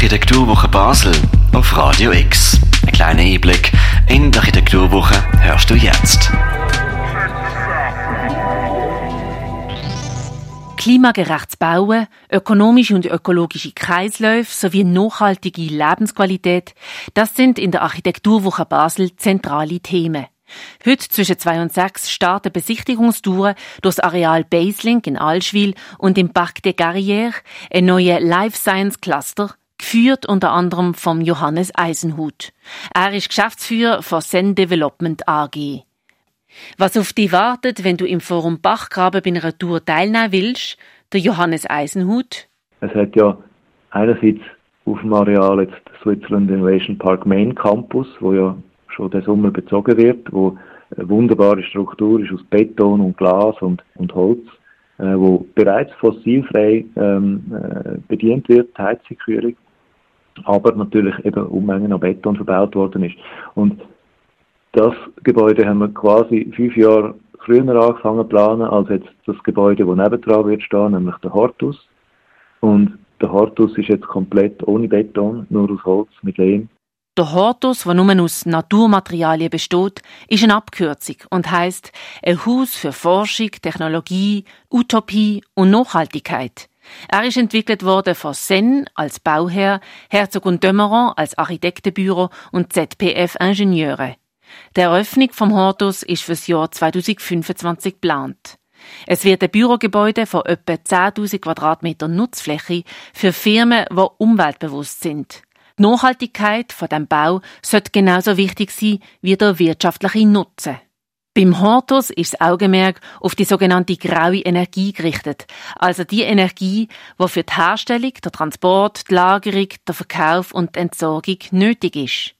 Architekturwoche Basel auf Radio X. Ein kleiner Einblick in die Architekturwoche hörst du jetzt. Klimagerechtes Bauen, ökonomische und ökologische Kreisläufe sowie nachhaltige Lebensqualität, das sind in der Architekturwoche Basel zentrale Themen. Heute zwischen zwei und sechs starten Besichtigungstouren durchs Areal Baselink in Allschwil und im Parc des Garrières, ein neuer Life Science Cluster, geführt unter anderem vom Johannes Eisenhut. Er ist Geschäftsführer von Zen Development AG. Was auf dich wartet, wenn du im Forum Bachgraben bei einer Tour teilnehmen willst, der Johannes Eisenhut. Es hat ja einerseits auf dem Areal jetzt Switzerland Innovation Park Main Campus, wo ja schon der Sommer bezogen wird, wo eine wunderbare Struktur ist aus Beton und Glas und, und Holz, äh, wo bereits fossilfrei ähm, äh, bedient wird, Heizung, aber natürlich eben Unmengen an Beton verbaut worden ist. Und das Gebäude haben wir quasi fünf Jahre früher angefangen zu planen, als jetzt das Gebäude, das nebendran wird stehen, nämlich der Hortus. Und der Hortus ist jetzt komplett ohne Beton, nur aus Holz mit Lehm. Der Hortus, der nur aus Naturmaterialien besteht, ist eine Abkürzung und heißt ein Haus für Forschung, Technologie, Utopie und Nachhaltigkeit. Er ist entwickelt worden von Sen als Bauherr, Herzog und Dömeron als Architektenbüro und ZPF Ingenieure. Die Eröffnung vom Hortus ist fürs Jahr 2025 geplant. Es wird ein Bürogebäude von etwa 10.000 Quadratmetern Nutzfläche für Firmen, die umweltbewusst sind. Die Nachhaltigkeit von dem Bau sollte genauso wichtig sein wie der wirtschaftliche Nutzen. Beim Hortus ist das Augenmerk auf die sogenannte graue Energie gerichtet, also die Energie, die für die Herstellung, der Transport, die Lagerung, der Verkauf und die Entsorgung nötig ist.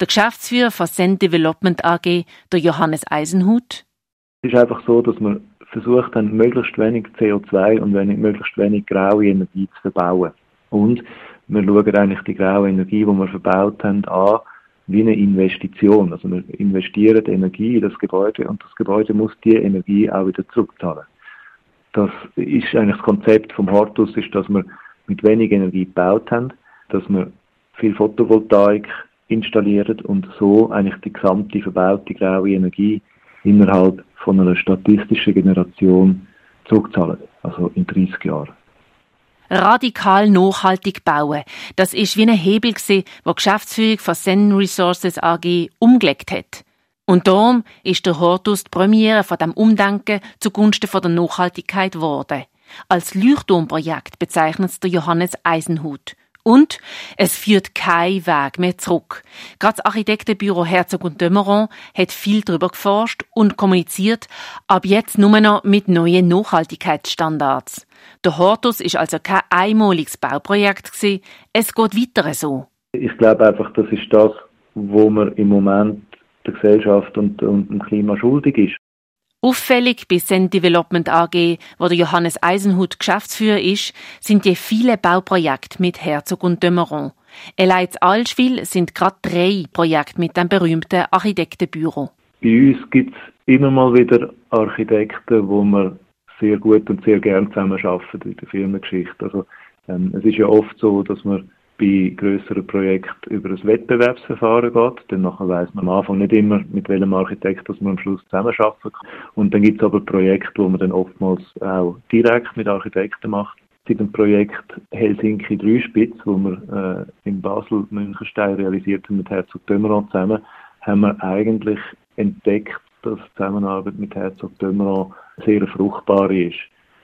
Der Geschäftsführer von Send Development AG, der Johannes Eisenhut. Es ist einfach so, dass man versucht haben, möglichst wenig CO2 und wenig, möglichst wenig graue Energie zu verbauen. Und wir schauen eigentlich die graue Energie, die wir verbaut haben, an wie eine Investition. Also wir investieren Energie in das Gebäude und das Gebäude muss die Energie auch wieder zurückzahlen. Das ist eigentlich das Konzept vom Hortus, ist, dass wir mit wenig Energie gebaut haben, dass wir viel Photovoltaik installieren und so eigentlich die gesamte verbaute graue Energie innerhalb von einer statistischen Generation zurückzahlen, also in 30 Jahren radikal nachhaltig bauen. Das ist wie ein Hebel gsi, wo Geschäftsführung von Zen Resources AG umgelegt hat. Und darum ist der Hortus die Premiere von dem Umdenken zugunsten von der Nachhaltigkeit geworden. Als Leuchtturmprojekt bezeichnet es der Johannes Eisenhut. Und es führt kein Weg mehr zurück. Gerade das Architektenbüro Herzog und Dömeron hat viel darüber geforscht und kommuniziert, ab jetzt nur noch mit neuen Nachhaltigkeitsstandards. Der Hortus ist also kein einmaliges Bauprojekt gewesen. Es geht weiter so. Ich glaube einfach, das ist das, wo man im Moment der Gesellschaft und, und dem Klima schuldig ist. Auffällig bei Send Development AG, wo der Johannes Eisenhut Geschäftsführer ist, sind die vielen Bauprojekte mit Herzog und Dömeron. Allein in Allschwil sind gerade drei Projekte mit dem berühmten Architektenbüro. Bei uns gibt es immer mal wieder Architekten, wo wir sehr gut und sehr gern zusammenarbeiten in der Firmengeschichte. Also, ähm, es ist ja oft so, dass man bei größeren Projekten über ein Wettbewerbsverfahren geht. Dann nachher weiss man am Anfang nicht immer, mit welchem Architekt dass man am Schluss zusammenarbeiten kann. Und dann gibt es aber Projekte, wo man dann oftmals auch direkt mit Architekten macht. Bei dem Projekt Helsinki Dreispitz, wo wir äh, in Basel Münchenstein realisiert haben mit Herzog Dömeron zusammen, haben wir eigentlich entdeckt, dass die Zusammenarbeit mit Herzog Dömeron sehr fruchtbar ist.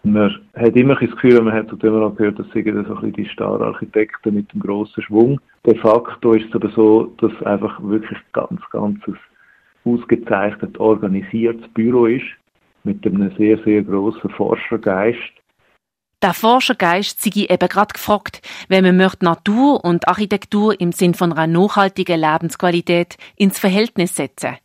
Man hat immer das Gefühl, man hat zu dem gehört, dass sie so ein die Star-Architekten mit dem grossen Schwung. De facto ist es aber so, dass einfach wirklich ganz, ganz ausgezeichnet organisiertes Büro ist, mit einem sehr, sehr grossen Forschergeist. Der Forschergeist sei eben gerade gefragt, wenn man möchte Natur und Architektur im Sinn von einer nachhaltigen Lebensqualität ins Verhältnis setzen.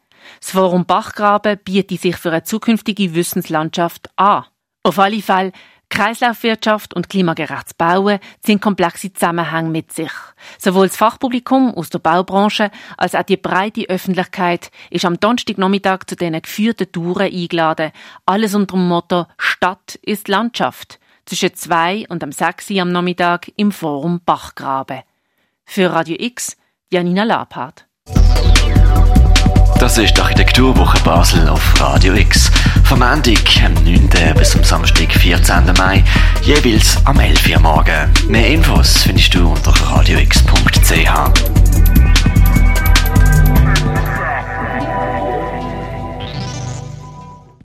Das Forum Bachgraben bietet sich für eine zukünftige Wissenslandschaft an. Auf alle Fälle Kreislaufwirtschaft und klimagerechtes Bauen sind komplexe Zusammenhänge mit sich. Sowohl das Fachpublikum aus der Baubranche als auch die breite Öffentlichkeit ist am Donnerstagnachmittag zu diesen geführten Touren eingeladen. Alles unter dem Motto Stadt ist Landschaft. Zwischen zwei und am sechs am Nachmittag im Forum Bachgraben. Für Radio X, Janina Lapart. Das ist die Architekturwoche Basel auf Radio X. Vom Montag, am 9. bis zum Samstag, 14. Mai, jeweils am 11. Uhr morgen. Mehr Infos findest du unter radiox.ch.